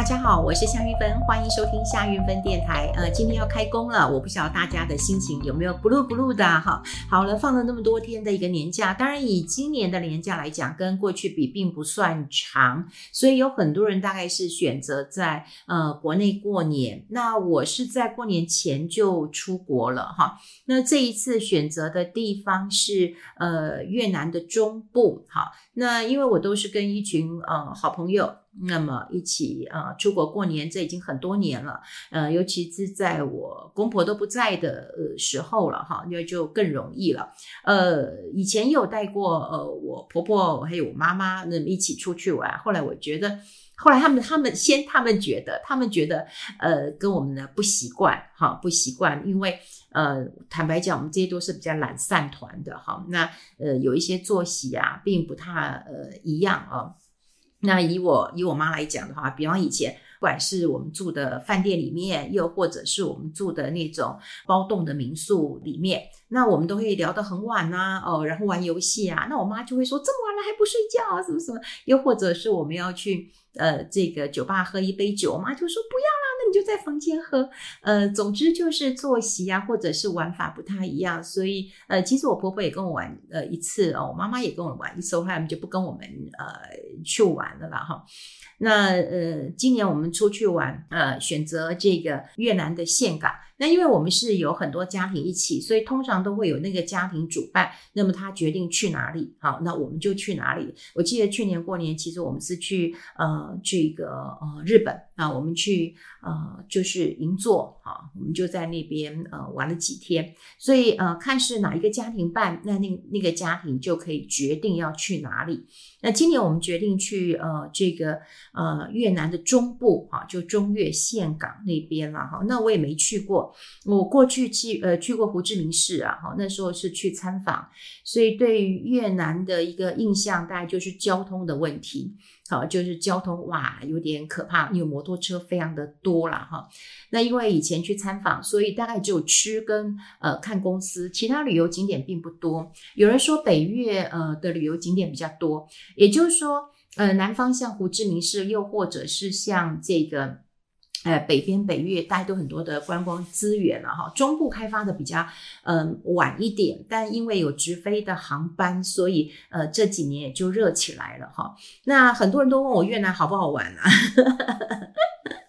大家好，我是夏韵芬，欢迎收听夏韵芬电台。呃，今天要开工了，我不晓得大家的心情有没有 blue blue 的哈。好了，放了那么多天的一个年假，当然以今年的年假来讲，跟过去比并不算长，所以有很多人大概是选择在呃国内过年。那我是在过年前就出国了哈。那这一次选择的地方是呃越南的中部，好，那因为我都是跟一群呃好朋友。那么一起呃出国过年，这已经很多年了，呃，尤其是在我公婆都不在的呃时候了哈，那就更容易了。呃，以前有带过呃我婆婆还有我妈妈那么一起出去玩，后来我觉得，后来他们他们先他们觉得他们觉得呃跟我们呢不习惯哈，不习惯，因为呃坦白讲，我们这些都是比较懒散团的哈，那呃有一些作息啊并不太呃一样啊。那以我以我妈来讲的话，比方以前，不管是我们住的饭店里面，又或者是我们住的那种包栋的民宿里面，那我们都会聊得很晚呐，哦，然后玩游戏啊。那我妈就会说：“这么晚了还不睡觉啊？什么什么？”又或者是我们要去呃这个酒吧喝一杯酒，我妈就说：“不要啦，那你就在房间喝。”呃，总之就是作息啊，或者是玩法不太一样。所以呃，其实我婆婆也跟我玩呃一次哦，我妈妈也跟我玩一次，后来我们就不跟我们呃。去玩的了哈，那呃，今年我们出去玩，呃，选择这个越南的岘港。那因为我们是有很多家庭一起，所以通常都会有那个家庭主办。那么他决定去哪里，好，那我们就去哪里。我记得去年过年，其实我们是去呃这个呃日本啊，我们去呃就是银座啊，我们就在那边呃玩了几天。所以呃看是哪一个家庭办，那那那个家庭就可以决定要去哪里。那今年我们决定去呃这个呃越南的中部哈，就中越岘港那边了哈。那我也没去过。我过去去呃去过胡志明市啊，哈，那时候是去参访，所以对于越南的一个印象大概就是交通的问题，好，就是交通哇有点可怕，因为摩托车非常的多了哈。那因为以前去参访，所以大概只有吃跟呃看公司，其他旅游景点并不多。有人说北越呃的旅游景点比较多，也就是说呃南方像胡志明市，又或者是像这个。呃，北边北越大家都很多的观光资源了哈，中部开发的比较嗯、晚一点，但因为有直飞的航班，所以呃这几年也就热起来了哈。那很多人都问我越南好不好玩啊？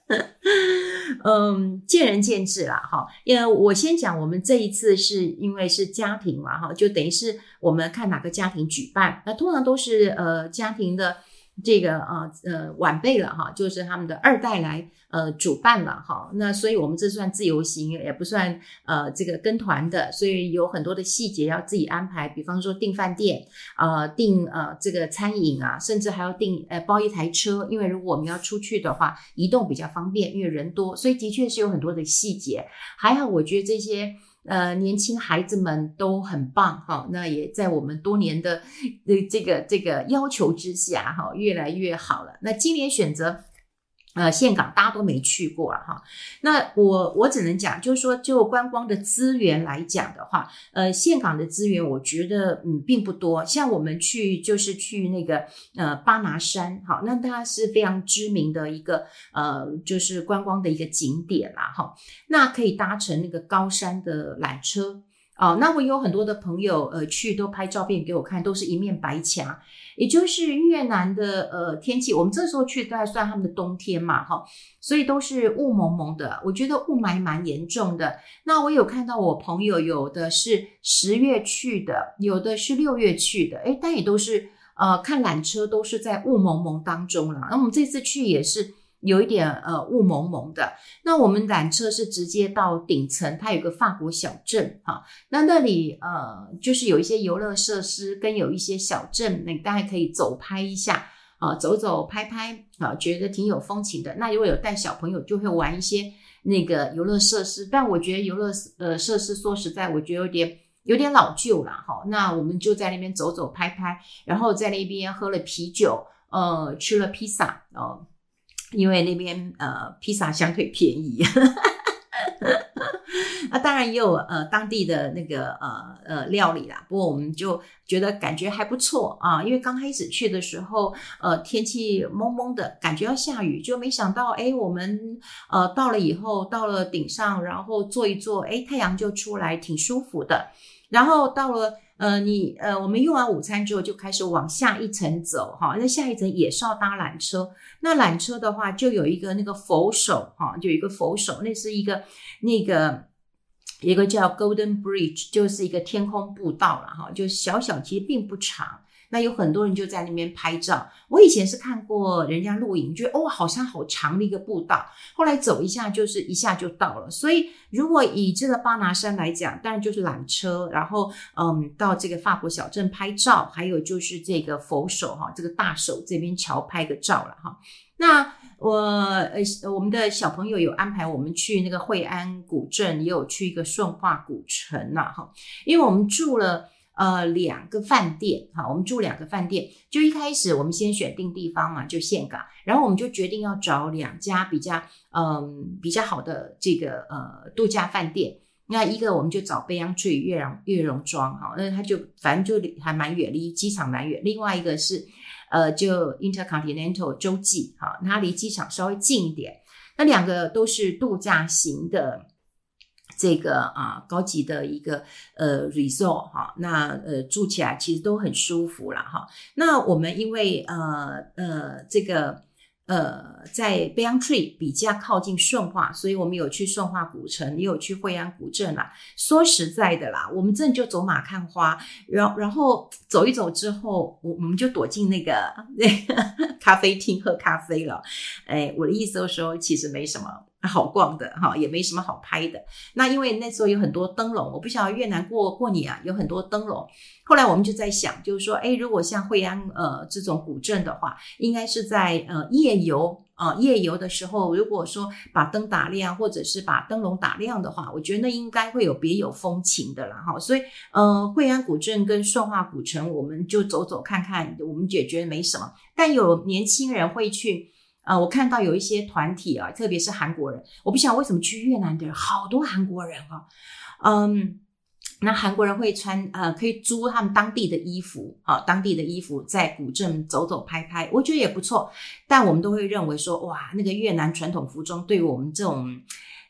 嗯，见仁见智啦哈。因为我先讲，我们这一次是因为是家庭嘛哈，就等于是我们看哪个家庭举办，那通常都是呃家庭的。这个啊呃晚辈了哈，就是他们的二代来呃主办了哈，那所以我们这算自由行，也不算呃这个跟团的，所以有很多的细节要自己安排，比方说订饭店啊、订呃这个餐饮啊，甚至还要订呃包一台车，因为如果我们要出去的话，移动比较方便，因为人多，所以的确是有很多的细节。还好，我觉得这些。呃，年轻孩子们都很棒哈，那也在我们多年的呃这个这个要求之下哈，越来越好了。那今年选择。呃，岘港大家都没去过啊，哈。那我我只能讲，就是说，就观光的资源来讲的话，呃，岘港的资源我觉得嗯并不多。像我们去就是去那个呃巴拿山，好，那它是非常知名的一个呃就是观光的一个景点啦，哈。那可以搭乘那个高山的缆车。哦，那我有很多的朋友，呃，去都拍照片给我看，都是一面白墙，也就是越南的呃天气，我们这时候去都还算他们的冬天嘛，哈，所以都是雾蒙蒙的，我觉得雾霾蛮严重的。那我有看到我朋友有的是十月去的，有的是六月去的，诶，但也都是呃看缆车都是在雾蒙蒙当中了。那我们这次去也是。有一点呃雾蒙蒙的，那我们缆车是直接到顶层，它有个法国小镇哈，那那里呃就是有一些游乐设施跟有一些小镇，那大家可以走拍一下啊，走走拍拍啊，觉得挺有风情的。那如果有带小朋友，就会玩一些那个游乐设施，但我觉得游乐呃设施说实在，我觉得有点有点老旧了哈。那我们就在那边走走拍拍，然后在那边喝了啤酒，呃，吃了披萨哦。因为那边呃披萨相对便宜，那 当然也有呃当地的那个呃呃料理啦，不过我们就觉得感觉还不错啊，因为刚开始去的时候，呃天气蒙蒙的，感觉要下雨，就没想到哎，我们呃到了以后到了顶上，然后坐一坐，哎太阳就出来，挺舒服的。然后到了呃你呃我们用完午餐之后就开始往下一层走哈，那下一层也是要搭缆车。那缆车的话就有一个那个扶手哈，就有一个扶手，那是一个那个一个叫 Golden Bridge，就是一个天空步道了哈，就小小其实并不长。那有很多人就在那边拍照。我以前是看过人家录影，觉得哦，好像好长的一个步道。后来走一下，就是一下就到了。所以如果以这个巴拿山来讲，当然就是缆车，然后嗯，到这个法国小镇拍照，还有就是这个佛手哈，这个大手这边桥拍个照了哈。那我呃，我们的小朋友有安排我们去那个惠安古镇，也有去一个顺化古城呐哈，因为我们住了。呃，两个饭店，哈，我们住两个饭店，就一开始我们先选定地方嘛，就岘港，然后我们就决定要找两家比较，嗯，比较好的这个呃度假饭店。那一个我们就找 Belltree 悦榕悦榕庄，哈，那它就反正就还蛮远，离机场蛮远。另外一个是呃，就 Intercontinental 洲际，哈，它离机场稍微近一点。那两个都是度假型的。这个啊，高级的一个呃 resort 哈，那呃住起来其实都很舒服了哈。那我们因为呃呃这个呃在 Belltree 比较靠近顺化，所以我们有去顺化古城，也有去惠安古镇啦。说实在的啦，我们真的就走马看花，然然后走一走之后，我我们就躲进那个那 个咖啡厅喝咖啡了。哎，我的意思就是说，其实没什么。好逛的哈，也没什么好拍的。那因为那时候有很多灯笼，我不晓得越南过过年啊，有很多灯笼。后来我们就在想，就是说，诶，如果像惠安呃这种古镇的话，应该是在呃夜游啊、夜游的时候，如果说把灯打亮，或者是把灯笼打亮的话，我觉得那应该会有别有风情的了哈。所以呃惠安古镇跟顺化古城，我们就走走看看，我们也觉得没什么。但有年轻人会去。啊、我看到有一些团体啊，特别是韩国人，我不晓得为什么去越南的人好多韩国人啊，嗯，那韩国人会穿呃，可以租他们当地的衣服啊，当地的衣服在古镇走走拍拍，我觉得也不错。但我们都会认为说，哇，那个越南传统服装对于我们这种。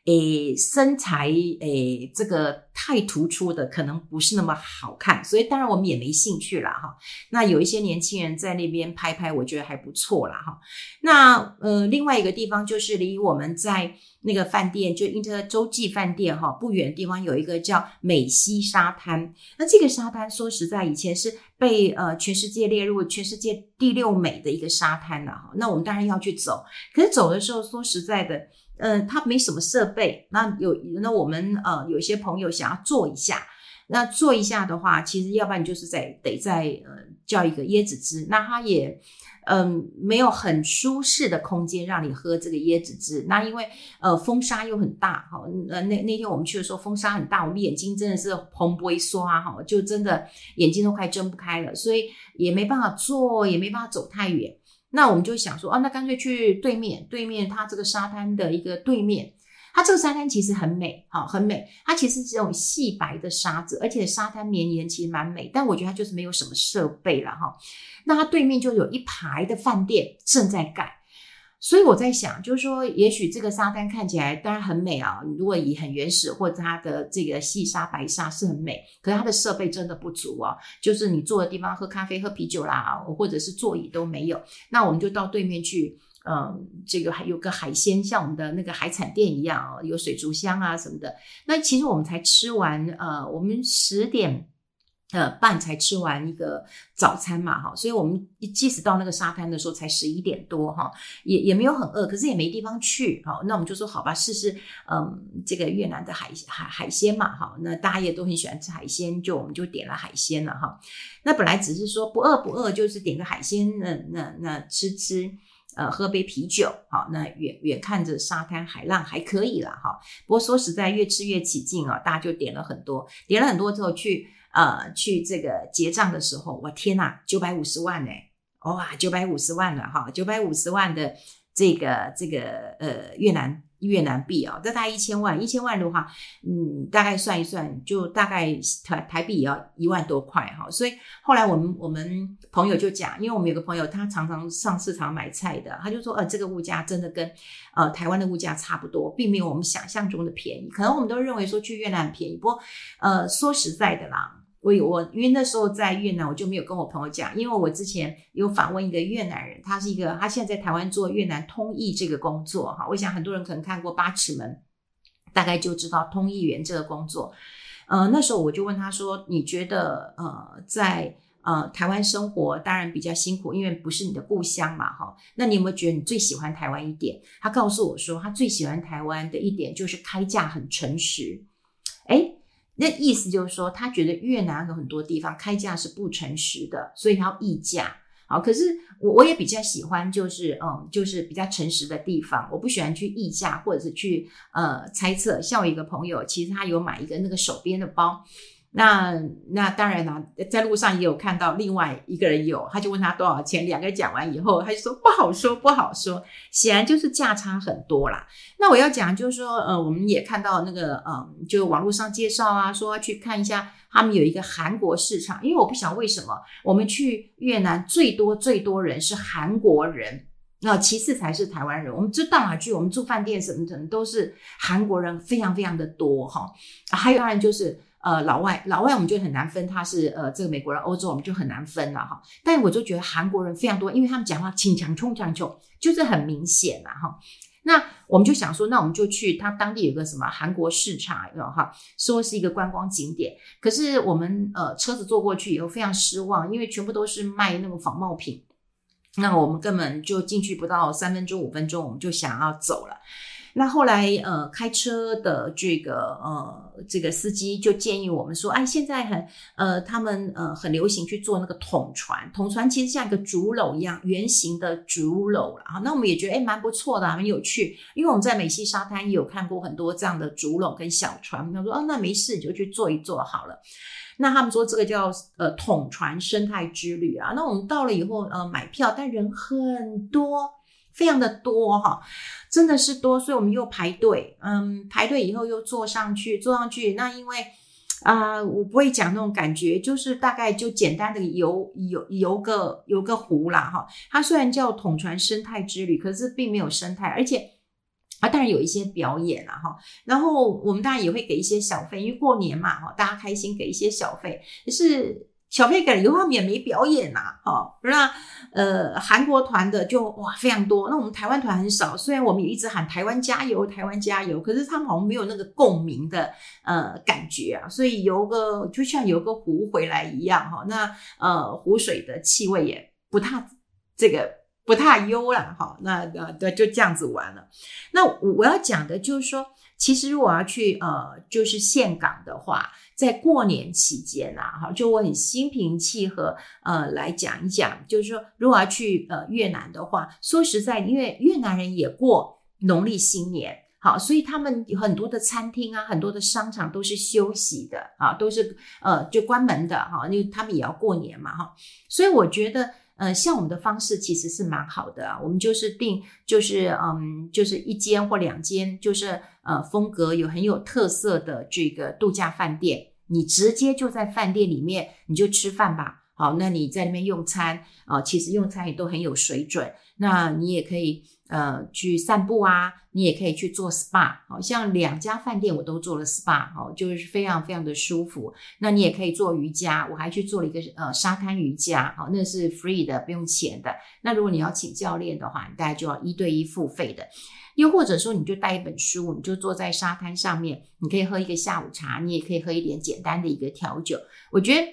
诶，身材诶，这个太突出的可能不是那么好看，所以当然我们也没兴趣了哈。那有一些年轻人在那边拍拍，我觉得还不错啦哈。那呃，另外一个地方就是离我们在那个饭店，就 Inter 洲际饭店哈不远的地方有一个叫美溪沙滩。那这个沙滩说实在，以前是被呃全世界列入全世界第六美的一个沙滩了哈。那我们当然要去走，可是走的时候说实在的。呃，它没什么设备，那有那我们呃有些朋友想要坐一下，那坐一下的话，其实要不然就是在得在呃叫一个椰子汁，那它也嗯、没有很舒适的空间让你喝这个椰子汁，那因为呃风沙又很大哈，呃那那天我们去的时候风沙很大，我们眼睛真的是红不一刷哈，就真的眼睛都快睁不开了，所以也没办法坐，也没办法走太远。那我们就想说，啊，那干脆去对面，对面它这个沙滩的一个对面，它这个沙滩其实很美，哈，很美。它其实是这种细白的沙子，而且沙滩绵延，其实蛮美。但我觉得它就是没有什么设备了，哈。那它对面就有一排的饭店正在盖。所以我在想，就是说，也许这个沙滩看起来当然很美啊。如果以很原始或者它的这个细沙白沙是很美，可是它的设备真的不足啊。就是你坐的地方喝咖啡、喝啤酒啦，或者是座椅都没有。那我们就到对面去，嗯，这个还有个海鲜，像我们的那个海产店一样，有水族箱啊什么的。那其实我们才吃完，呃，我们十点。呃，半才吃完一个早餐嘛，哈，所以我们即使到那个沙滩的时候才十一点多，哈，也也没有很饿，可是也没地方去，哈，那我们就说好吧，试试，嗯，这个越南的海海海鲜嘛，哈，那大家也都很喜欢吃海鲜，就我们就点了海鲜了，哈，那本来只是说不饿不饿，就是点个海鲜，那那那吃吃，呃，喝杯啤酒，好，那远远看着沙滩海浪还可以了，哈，不过说实在，越吃越起劲啊，大家就点了很多，点了很多之后去。呃，去这个结账的时候，我天呐，九百五十万呢！哇，九百五十万了哈，九百五十万的这个这个呃越南越南币啊，这大概一千万，一千万的话，嗯，大概算一算，就大概台台币也要一万多块哈。所以后来我们我们朋友就讲，因为我们有个朋友，他常常上市场买菜的，他就说，呃，这个物价真的跟呃台湾的物价差不多，并没有我们想象中的便宜。可能我们都认为说去越南便宜，不过呃说实在的啦。我我因为那时候在越南，我就没有跟我朋友讲，因为我之前有访问一个越南人，他是一个他现在在台湾做越南通译这个工作哈。我想很多人可能看过《八尺门》，大概就知道通译员这个工作。呃，那时候我就问他说：“你觉得呃在呃台湾生活当然比较辛苦，因为不是你的故乡嘛哈？那你有没有觉得你最喜欢台湾一点？”他告诉我说，他最喜欢台湾的一点就是开价很诚实。诶那意思就是说，他觉得越南有很多地方开价是不诚实的，所以他要议价。好，可是我我也比较喜欢，就是嗯，就是比较诚实的地方。我不喜欢去议价，或者是去呃猜测。像我一个朋友，其实他有买一个那个手边的包。那那当然啦，在路上也有看到另外一个人有，他就问他多少钱，两个人讲完以后，他就说不好说，不好说，显然就是价差很多啦。那我要讲就是说，呃，我们也看到那个，嗯、就网络上介绍啊，说去看一下他们有一个韩国市场，因为我不晓得为什么我们去越南最多最多人是韩国人，那其次才是台湾人。我们知道啊去，我们住饭店什么什么都是韩国人，非常非常的多哈。还有当然就是。呃，老外，老外我们就很难分，他是呃这个美国人、欧洲，我们就很难分了哈。但我就觉得韩国人非常多，因为他们讲话轻强冲强冲，就是很明显了哈。那我们就想说，那我们就去他当地有个什么韩国市场，哈，说是一个观光景点。可是我们呃车子坐过去以后非常失望，因为全部都是卖那种仿冒品，那我们根本就进去不到三分钟、五分钟，我们就想要走了。那后来，呃，开车的这个呃这个司机就建议我们说，哎，现在很呃他们呃很流行去做那个统船，统船其实像一个竹篓一样圆形的竹篓啊。那我们也觉得哎蛮不错的，很有趣，因为我们在美西沙滩也有看过很多这样的竹篓跟小船。他说哦，那没事，你就去坐一坐好了。那他们说这个叫呃统船生态之旅啊。那我们到了以后呃买票，但人很多。非常的多哈，真的是多，所以我们又排队，嗯，排队以后又坐上去，坐上去，那因为啊、我不会讲那种感觉，就是大概就简单的游游游个游个湖啦哈。它虽然叫统船生态之旅，可是并没有生态，而且啊，当然有一些表演啦哈。然后我们当然也会给一些小费，因为过年嘛哈，大家开心给一些小费，可是。小费给了以后，他们也没表演呐、啊，哦，那呃，韩国团的就哇非常多，那我们台湾团很少。虽然我们也一直喊台湾加油，台湾加油，可是他们好像没有那个共鸣的呃感觉啊，所以游个就像游个湖回来一样哈、那呃，湖水的气味也不太这个不太优了哈。那那对，就这样子玩了。那我我要讲的就是说，其实如果要去呃，就是岘港的话。在过年期间啊，哈，就我很心平气和，呃，来讲一讲，就是说，如果要去呃越南的话，说实在，因为越南人也过农历新年，好，所以他们有很多的餐厅啊，很多的商场都是休息的啊，都是呃就关门的哈，因为他们也要过年嘛，哈，所以我觉得，呃，像我们的方式其实是蛮好的，我们就是订，就是嗯，就是一间或两间，就是呃风格有很有特色的这个度假饭店。你直接就在饭店里面，你就吃饭吧。好，那你在那边用餐啊、其实用餐也都很有水准。那你也可以呃去散步啊，你也可以去做 SPA。好像两家饭店我都做了 SPA，好，就是非常非常的舒服。那你也可以做瑜伽，我还去做了一个呃沙滩瑜伽，好，那是 free 的，不用钱的。那如果你要请教练的话，你大概就要一对一付费的。又或者说，你就带一本书，你就坐在沙滩上面，你可以喝一个下午茶，你也可以喝一点简单的一个调酒。我觉得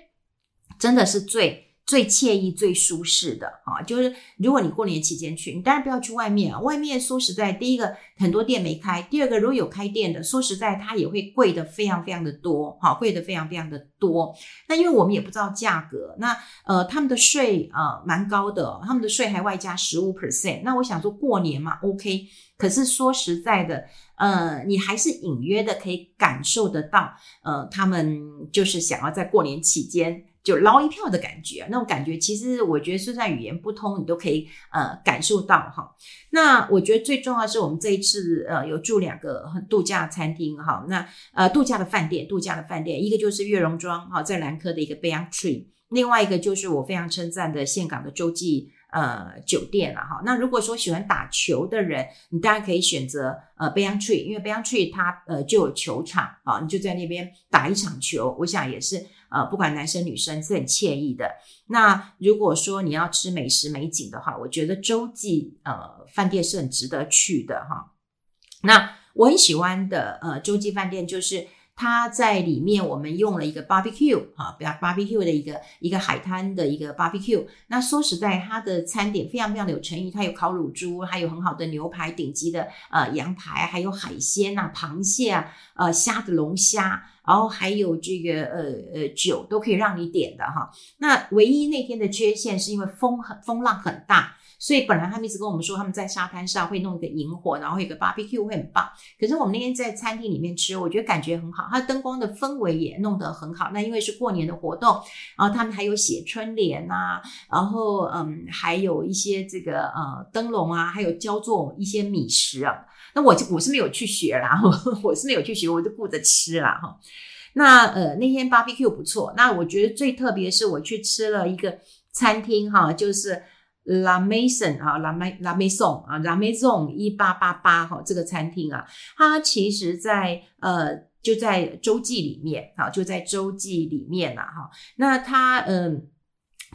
真的是最。最惬意、最舒适的啊，就是如果你过年期间去，你当然不要去外面啊。外面说实在，第一个很多店没开，第二个如果有开店的，说实在它也会贵的非常非常的多，哈，贵的非常非常的多。那因为我们也不知道价格，那呃他们的税啊蛮高的，他们的税还外加十五 percent。那我想说过年嘛，OK。可是说实在的，呃，你还是隐约的可以感受得到，呃，他们就是想要在过年期间。就捞一票的感觉，那种感觉其实我觉得就算语言不通，你都可以呃感受到哈。那我觉得最重要是我们这一次呃有住两个度假餐厅哈，那呃度假的饭店，度假的饭店，一个就是悦榕庄哈，在兰科的一个 Banyan Tree，另外一个就是我非常称赞的岘港的洲际。呃，酒店了哈。那如果说喜欢打球的人，你当然可以选择呃 Banyan Tree，因为 Banyan Tree 它呃就有球场啊，你就在那边打一场球，我想也是呃不管男生女生是很惬意的。那如果说你要吃美食美景的话，我觉得洲际呃饭店是很值得去的哈。那我很喜欢的呃洲际饭店就是。它在里面，我们用了一个 barbecue 啊，barbecue 的一个一个海滩的一个 barbecue。那说实在，它的餐点非常非常的有诚意，它有烤乳猪，还有很好的牛排，顶级的呃羊排，还有海鲜啊，螃蟹啊，呃虾的龙虾，然后还有这个呃呃酒都可以让你点的哈。那唯一那天的缺陷是因为风很风浪很大。所以本来他们一直跟我们说，他们在沙滩上会弄一个营火，然后有个 barbecue 会很棒。可是我们那天在餐厅里面吃，我觉得感觉很好，它灯光的氛围也弄得很好。那因为是过年的活动，然后他们还有写春联啊，然后嗯，还有一些这个呃灯笼啊，还有教做一些米食啊。那我就我是没有去学啦，我是没有去学，我就顾着吃啦哈。那呃那天 barbecue 不错。那我觉得最特别是我去吃了一个餐厅哈，就是。La Maison 啊，La Ma La Maison 啊，La Maison 一八八八哈，这个餐厅啊，它其实在呃就在洲际里面啊，就在洲际里面了哈。那它嗯、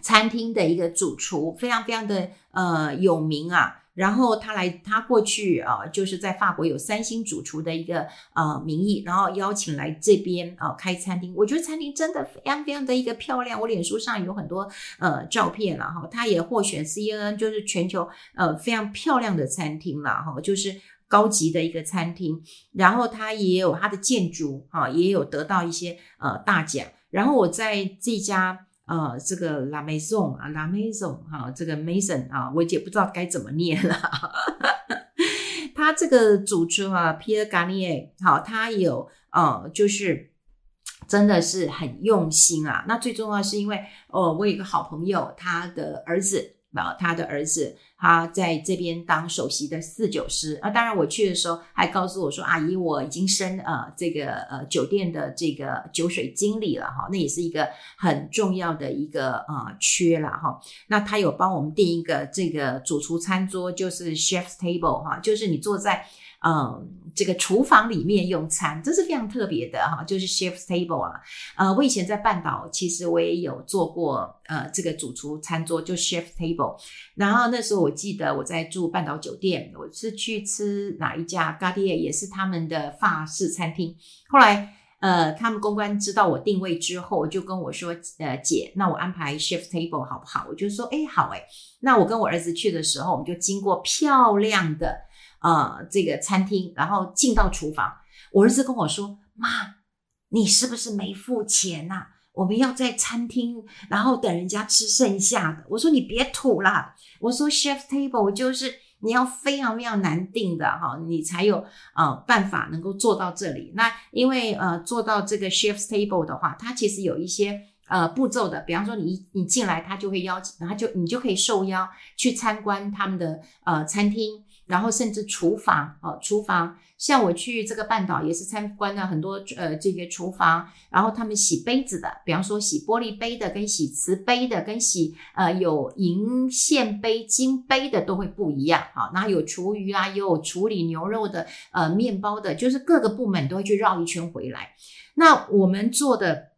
餐厅的一个主厨非常非常的呃有名啊。然后他来，他过去啊，就是在法国有三星主厨的一个呃名义，然后邀请来这边啊开餐厅。我觉得餐厅真的非常非常的一个漂亮，我脸书上有很多呃照片了哈。他也获选 CNN 就是全球呃非常漂亮的餐厅了哈，就是高级的一个餐厅。然后他也有他的建筑啊，也有得到一些呃大奖。然后我在这家。呃，这个 La Maison 啊，La Maison 哈，这个 Maison 啊，我也不知道该怎么念了。他这个主厨啊，Pierre Garnier，好，他有呃，就是真的是很用心啊。那最重要是因为，哦，我有一个好朋友，他的儿子。啊，他的儿子他在这边当首席的四酒师啊。当然，我去的时候还告诉我说：“阿姨，我已经升呃这个呃酒店的这个酒水经理了哈。”那也是一个很重要的一个呃缺了哈。那他有帮我们订一个这个主厨餐桌，就是 chef's table 哈，就是你坐在。嗯，这个厨房里面用餐，这是非常特别的哈，就是 chef's table 啊。呃，我以前在半岛，其实我也有做过呃这个主厨餐桌，就 chef's table。然后那时候我记得我在住半岛酒店，我是去吃哪一家 g a r d i e r 也是他们的法式餐厅。后来呃，他们公关知道我定位之后，就跟我说，呃，姐，那我安排 chef's table 好不好？我就说，哎，好哎。那我跟我儿子去的时候，我们就经过漂亮的。呃，这个餐厅，然后进到厨房，我儿子跟我说：“妈，你是不是没付钱呐？我们要在餐厅，然后等人家吃剩下的。”我说：“你别吐了。”我说：“Chef's table 就是你要非常非常难订的哈，你才有呃办法能够做到这里。那因为呃做到这个 Chef's table 的话，它其实有一些呃步骤的，比方说你你进来，他就会邀请，他就你就可以受邀去参观他们的呃餐厅。”然后甚至厨房哦，厨房像我去这个半岛也是参观了很多呃这个厨房，然后他们洗杯子的，比方说洗玻璃杯的跟洗瓷杯的跟洗呃有银线杯、金杯的都会不一样啊。然后有厨余啊，也有处理牛肉的呃面包的，就是各个部门都会去绕一圈回来。那我们做的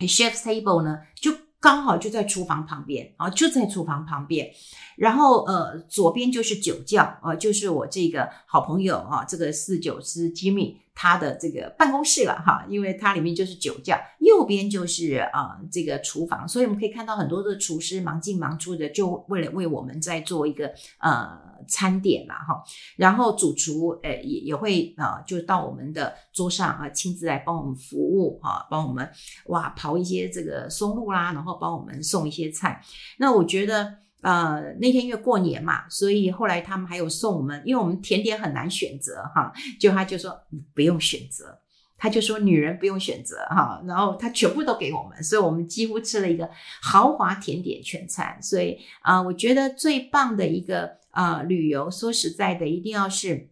chef's table 呢，就刚好就在厨房旁边啊，就在厨房旁边。然后呃，左边就是酒窖，啊，就是我这个好朋友啊，这个四酒师吉米他的这个办公室了哈，因为它里面就是酒窖。右边就是啊、呃、这个厨房，所以我们可以看到很多的厨师忙进忙出的，就为了为我们在做一个呃餐点啦哈。然后主厨呃也也会啊、呃，就到我们的桌上啊，亲自来帮我们服务哈，帮我们哇刨一些这个松露啦，然后帮我们送一些菜。那我觉得。呃，那天因为过年嘛，所以后来他们还有送我们，因为我们甜点很难选择哈，就他就说你不用选择。他就说女人不用选择哈，然后他全部都给我们，所以我们几乎吃了一个豪华甜点全餐。所以啊、我觉得最棒的一个啊、旅游，说实在的，一定要是。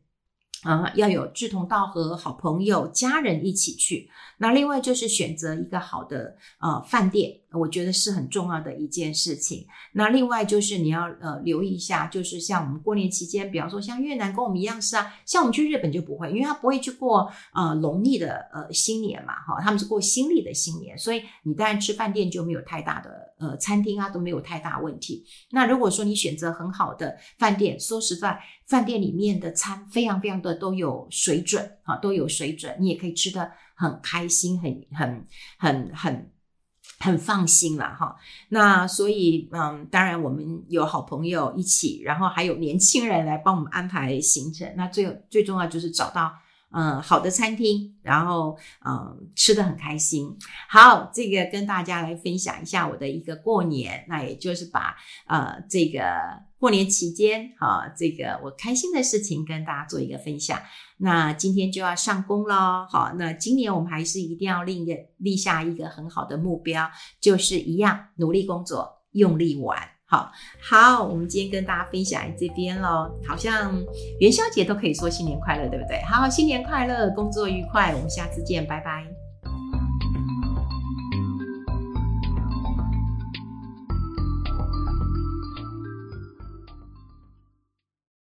啊、要有志同道合、好朋友、家人一起去。那另外就是选择一个好的呃饭店，我觉得是很重要的一件事情。那另外就是你要呃留意一下，就是像我们过年期间，比方说像越南跟我们一样是啊，像我们去日本就不会，因为他不会去过呃农历的呃新年嘛，哈，他们是过新历的新年，所以你当然吃饭店就没有太大的呃餐厅啊都没有太大问题。那如果说你选择很好的饭店，说实在。饭店里面的餐非常非常的都有水准啊，都有水准，你也可以吃得很开心，很很很很很很放心了哈。那所以嗯，当然我们有好朋友一起，然后还有年轻人来帮我们安排行程。那最最重要就是找到。嗯，好的餐厅，然后嗯，吃得很开心。好，这个跟大家来分享一下我的一个过年，那也就是把呃这个过年期间啊，这个我开心的事情跟大家做一个分享。那今天就要上工了，好，那今年我们还是一定要立一个立下一个很好的目标，就是一样努力工作，用力玩。好好，我们今天跟大家分享这边喽，好像元宵节都可以说新年快乐，对不对？好，新年快乐，工作愉快，我们下次见，拜拜。